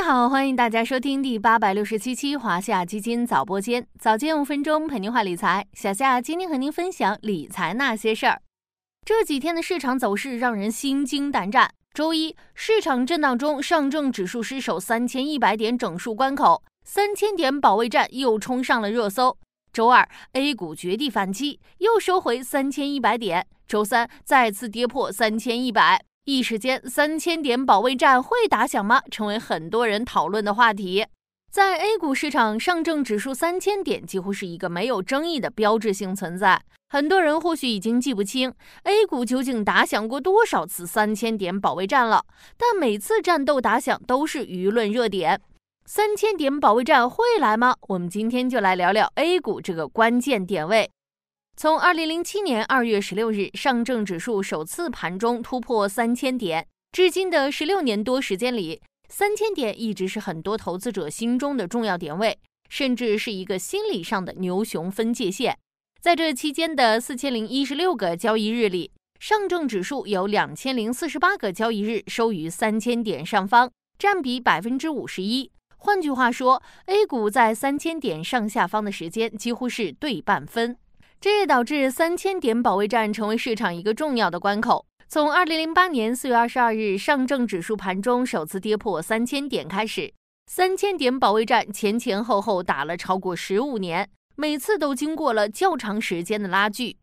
家好，欢迎大家收听第八百六十七期华夏基金早播间，早间五分钟陪您话理财。小夏今天和您分享理财那些事儿。这几天的市场走势让人心惊胆战。周一，市场震荡中，上证指数失守三千一百点整数关口，三千点保卫战又冲上了热搜。周二，A 股绝地反击，又收回三千一百点。周三，再次跌破三千一百，一时间三千点保卫战会打响吗？成为很多人讨论的话题。在 A 股市场，上证指数三千点几乎是一个没有争议的标志性存在。很多人或许已经记不清 A 股究竟打响过多少次三千点保卫战了，但每次战斗打响都是舆论热点。三千点保卫战会来吗？我们今天就来聊聊 A 股这个关键点位。从二零零七年二月十六日上证指数首次盘中突破三千点，至今的十六年多时间里。三千点一直是很多投资者心中的重要点位，甚至是一个心理上的牛熊分界线。在这期间的四千零一十六个交易日里，上证指数有两千零四十八个交易日收于三千点上方，占比百分之五十一。换句话说，A 股在三千点上下方的时间几乎是对半分，这也导致三千点保卫战成为市场一个重要的关口。从二零零八年四月二十二日上证指数盘中首次跌破三千点开始，三千点保卫战前前后后打了超过十五年，每次都经过了较长时间的拉锯。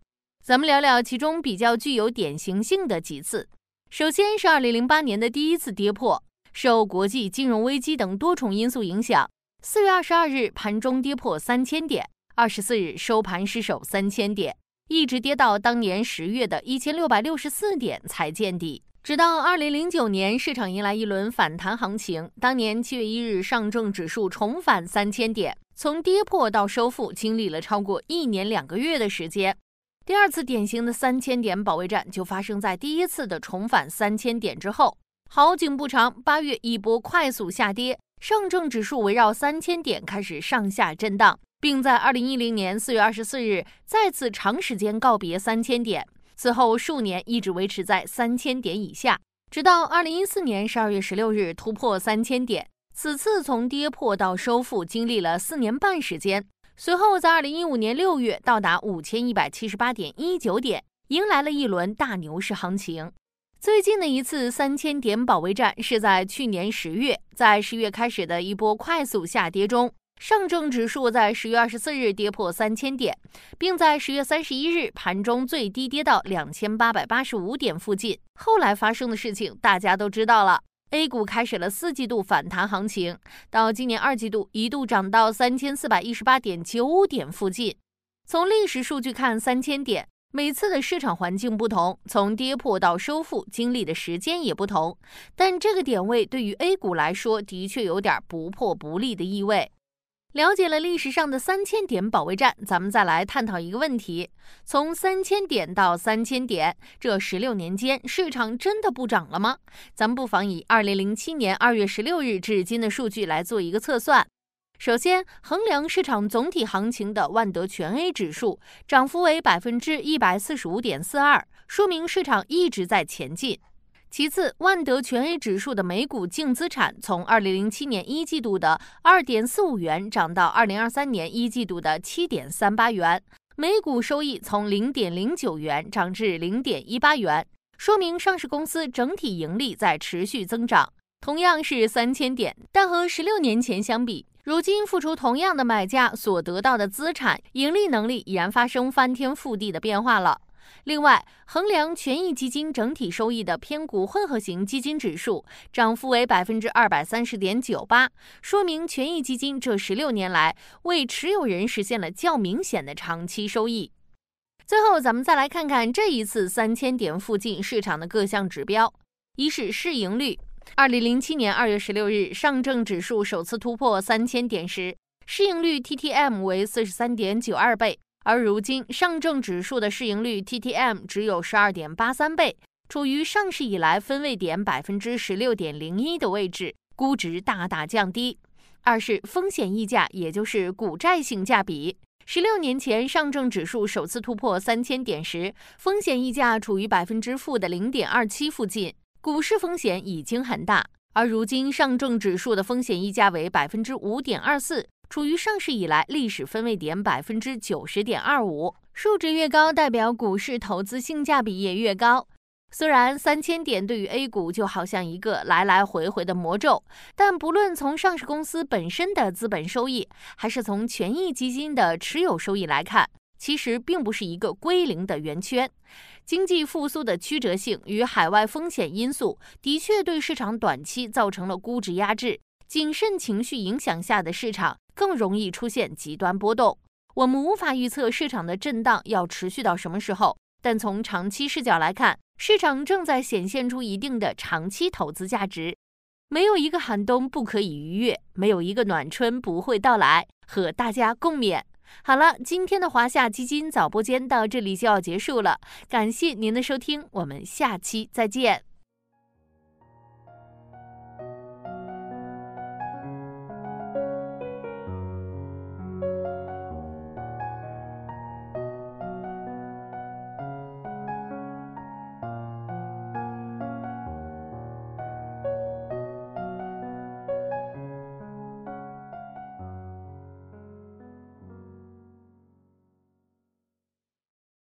咱们聊聊其中比较具有典型性的几次。首先是二零零八年的第一次跌破，受国际金融危机等多重因素影响，四月二十二日盘中跌破三千点，二十四日收盘失守三千点。一直跌到当年十月的一千六百六十四点才见底，直到二零零九年市场迎来一轮反弹行情。当年七月一日，上证指数重返三千点，从跌破到收复经历了超过一年两个月的时间。第二次典型的三千点保卫战就发生在第一次的重返三千点之后。好景不长，八月一波快速下跌，上证指数围绕三千点开始上下震荡。并在二零一零年四月二十四日再次长时间告别三千点，此后数年一直维持在三千点以下，直到二零一四年十二月十六日突破三千点。此次从跌破到收复经历了四年半时间，随后在二零一五年六月到达五千一百七十八点一九点，迎来了一轮大牛市行情。最近的一次三千点保卫战是在去年十月，在十月开始的一波快速下跌中。上证指数在十月二十四日跌破三千点，并在十月三十一日盘中最低跌到两千八百八十五点附近。后来发生的事情大家都知道了，A 股开始了四季度反弹行情，到今年二季度一度涨到三千四百一十八点九点附近。从历史数据看，三千点每次的市场环境不同，从跌破到收复经历的时间也不同，但这个点位对于 A 股来说的确有点不破不立的意味。了解了历史上的三千点保卫战，咱们再来探讨一个问题：从三千点到三千点，这十六年间，市场真的不涨了吗？咱们不妨以二零零七年二月十六日至今的数据来做一个测算。首先，衡量市场总体行情的万德全 A 指数涨幅为百分之一百四十五点四二，说明市场一直在前进。其次，万德全 A 指数的每股净资产从二零零七年一季度的二点四五元涨到二零二三年一季度的七点三八元，每股收益从零点零九元涨至零点一八元，说明上市公司整体盈利在持续增长。同样是三千点，但和十六年前相比，如今付出同样的买价所得到的资产盈利能力已然发生翻天覆地的变化了。另外，衡量权益基金整体收益的偏股混合型基金指数涨幅为百分之二百三十点九八，说明权益基金这十六年来为持有人实现了较明显的长期收益。最后，咱们再来看看这一次三千点附近市场的各项指标：一是市盈率。二零零七年二月十六日，上证指数首次突破三千点时，市盈率 TTM 为四十三点九二倍。而如今，上证指数的市盈率 TTM 只有十二点八三倍，处于上市以来分位点百分之十六点零一的位置，估值大大降低。二是风险溢价，也就是股债性价比。十六年前，上证指数首次突破三千点时，风险溢价处于百分之负的零点二七附近，股市风险已经很大。而如今上证指数的风险溢价为百分之五点二四，处于上市以来历史分位点百分之九十点二五。数值越高，代表股市投资性价比也越高。虽然三千点对于 A 股就好像一个来来回回的魔咒，但不论从上市公司本身的资本收益，还是从权益基金的持有收益来看，其实并不是一个归零的圆圈。经济复苏的曲折性与海外风险因素的确对市场短期造成了估值压制，谨慎情绪影响下的市场更容易出现极端波动。我们无法预测市场的震荡要持续到什么时候，但从长期视角来看，市场正在显现出一定的长期投资价值。没有一个寒冬不可以逾越，没有一个暖春不会到来，和大家共勉。好了，今天的华夏基金早播间到这里就要结束了，感谢您的收听，我们下期再见。